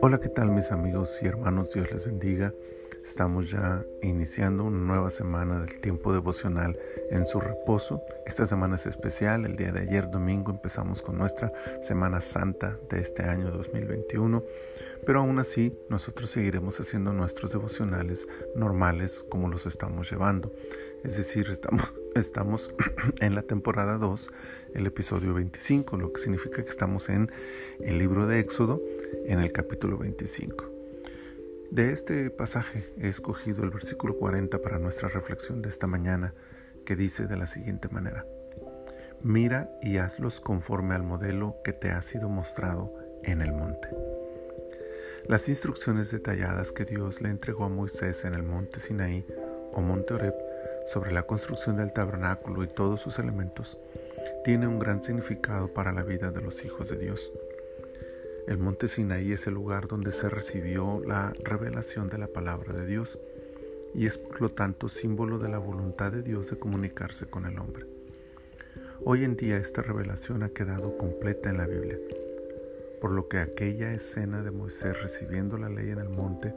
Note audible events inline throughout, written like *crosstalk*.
Hola, ¿qué tal mis amigos y hermanos? Dios les bendiga. Estamos ya iniciando una nueva semana del tiempo devocional en su reposo. Esta semana es especial. El día de ayer, domingo, empezamos con nuestra Semana Santa de este año 2021. Pero aún así, nosotros seguiremos haciendo nuestros devocionales normales como los estamos llevando. Es decir, estamos, *laughs* estamos *clears throat* en la temporada 2, el episodio 25, lo que significa que estamos en el libro de Éxodo, en el capítulo 25. De este pasaje he escogido el versículo 40 para nuestra reflexión de esta mañana, que dice de la siguiente manera, Mira y hazlos conforme al modelo que te ha sido mostrado en el monte. Las instrucciones detalladas que Dios le entregó a Moisés en el monte Sinaí o monte Oreb sobre la construcción del tabernáculo y todos sus elementos tienen un gran significado para la vida de los hijos de Dios. El monte Sinaí es el lugar donde se recibió la revelación de la palabra de Dios y es por lo tanto símbolo de la voluntad de Dios de comunicarse con el hombre. Hoy en día esta revelación ha quedado completa en la Biblia, por lo que aquella escena de Moisés recibiendo la ley en el monte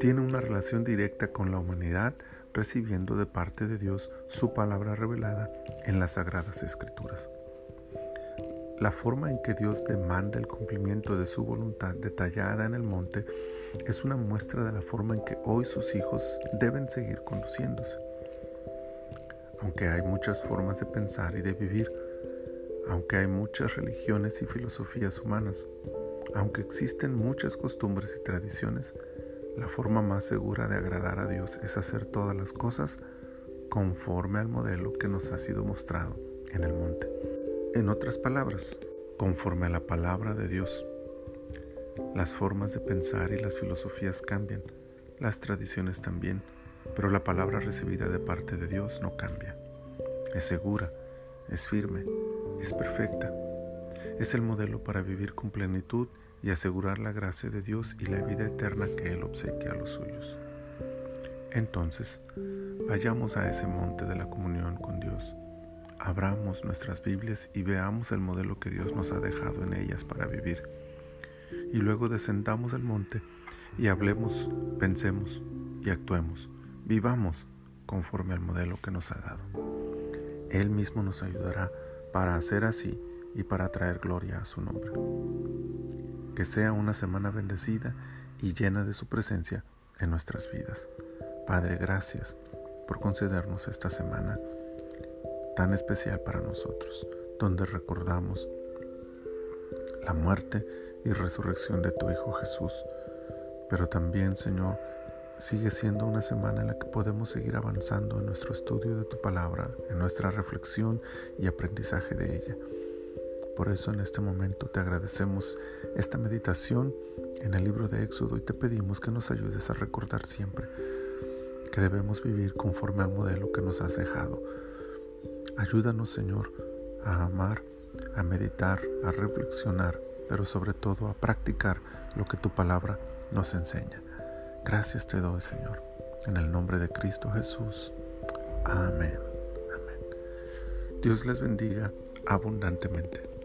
tiene una relación directa con la humanidad recibiendo de parte de Dios su palabra revelada en las sagradas escrituras. La forma en que Dios demanda el cumplimiento de su voluntad detallada en el monte es una muestra de la forma en que hoy sus hijos deben seguir conduciéndose. Aunque hay muchas formas de pensar y de vivir, aunque hay muchas religiones y filosofías humanas, aunque existen muchas costumbres y tradiciones, la forma más segura de agradar a Dios es hacer todas las cosas conforme al modelo que nos ha sido mostrado en el monte. En otras palabras, conforme a la palabra de Dios. Las formas de pensar y las filosofías cambian, las tradiciones también, pero la palabra recibida de parte de Dios no cambia. Es segura, es firme, es perfecta. Es el modelo para vivir con plenitud y asegurar la gracia de Dios y la vida eterna que Él obsequia a los suyos. Entonces, vayamos a ese monte de la comunión con Dios abramos nuestras Biblias y veamos el modelo que Dios nos ha dejado en ellas para vivir. Y luego descendamos del monte y hablemos, pensemos y actuemos, vivamos conforme al modelo que nos ha dado. Él mismo nos ayudará para hacer así y para traer gloria a su nombre. Que sea una semana bendecida y llena de su presencia en nuestras vidas. Padre, gracias por concedernos esta semana tan especial para nosotros, donde recordamos la muerte y resurrección de tu Hijo Jesús. Pero también, Señor, sigue siendo una semana en la que podemos seguir avanzando en nuestro estudio de tu palabra, en nuestra reflexión y aprendizaje de ella. Por eso en este momento te agradecemos esta meditación en el libro de Éxodo y te pedimos que nos ayudes a recordar siempre que debemos vivir conforme al modelo que nos has dejado Ayúdanos, Señor, a amar, a meditar, a reflexionar, pero sobre todo a practicar lo que tu palabra nos enseña. Gracias te doy, Señor, en el nombre de Cristo Jesús. Amén. Dios les bendiga abundantemente.